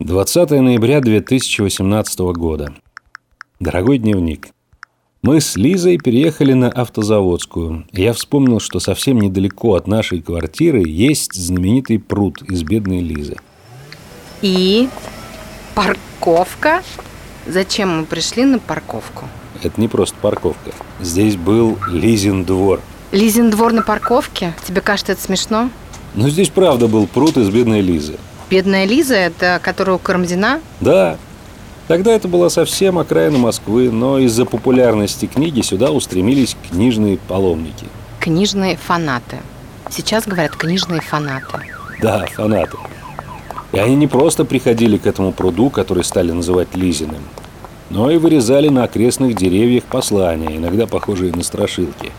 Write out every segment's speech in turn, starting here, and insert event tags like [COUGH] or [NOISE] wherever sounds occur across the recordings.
20 ноября 2018 года. Дорогой дневник. Мы с Лизой переехали на Автозаводскую. Я вспомнил, что совсем недалеко от нашей квартиры есть знаменитый пруд из бедной Лизы. И парковка? Зачем мы пришли на парковку? Это не просто парковка. Здесь был Лизин двор. Лизин двор на парковке? Тебе кажется это смешно? Но здесь правда был пруд из бедной Лизы. Бедная Лиза, это которая у Карамзина? Да. Тогда это была совсем окраина Москвы, но из-за популярности книги сюда устремились книжные паломники. Книжные фанаты. Сейчас говорят книжные фанаты. Да, фанаты. И они не просто приходили к этому пруду, который стали называть Лизиным, но и вырезали на окрестных деревьях послания, иногда похожие на страшилки.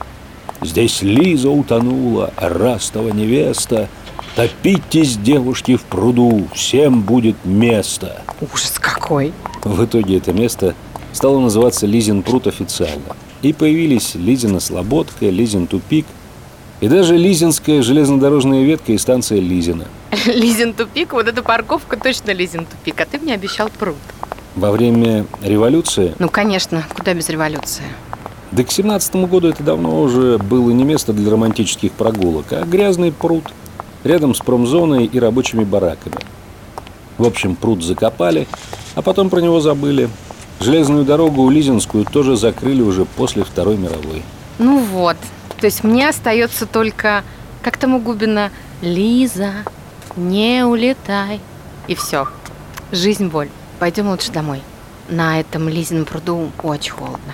«Здесь Лиза утонула, Растова невеста, Топитесь, девушки, в пруду, всем будет место. Ужас какой. В итоге это место стало называться Лизин пруд официально. И появились Лизина Слободка, Лизин тупик и даже Лизинская железнодорожная ветка и станция Лизина. [LAUGHS] Лизин тупик, вот эта парковка точно Лизин тупик, а ты мне обещал пруд. Во время революции? Ну, конечно, куда без революции? Да к семнадцатому году это давно уже было не место для романтических прогулок, а грязный пруд – рядом с промзоной и рабочими бараками. В общем, пруд закопали, а потом про него забыли. Железную дорогу Лизинскую тоже закрыли уже после Второй мировой. Ну вот, то есть мне остается только, как там у Губина, Лиза, не улетай. И все. Жизнь боль. Пойдем лучше домой. На этом Лизином пруду очень холодно.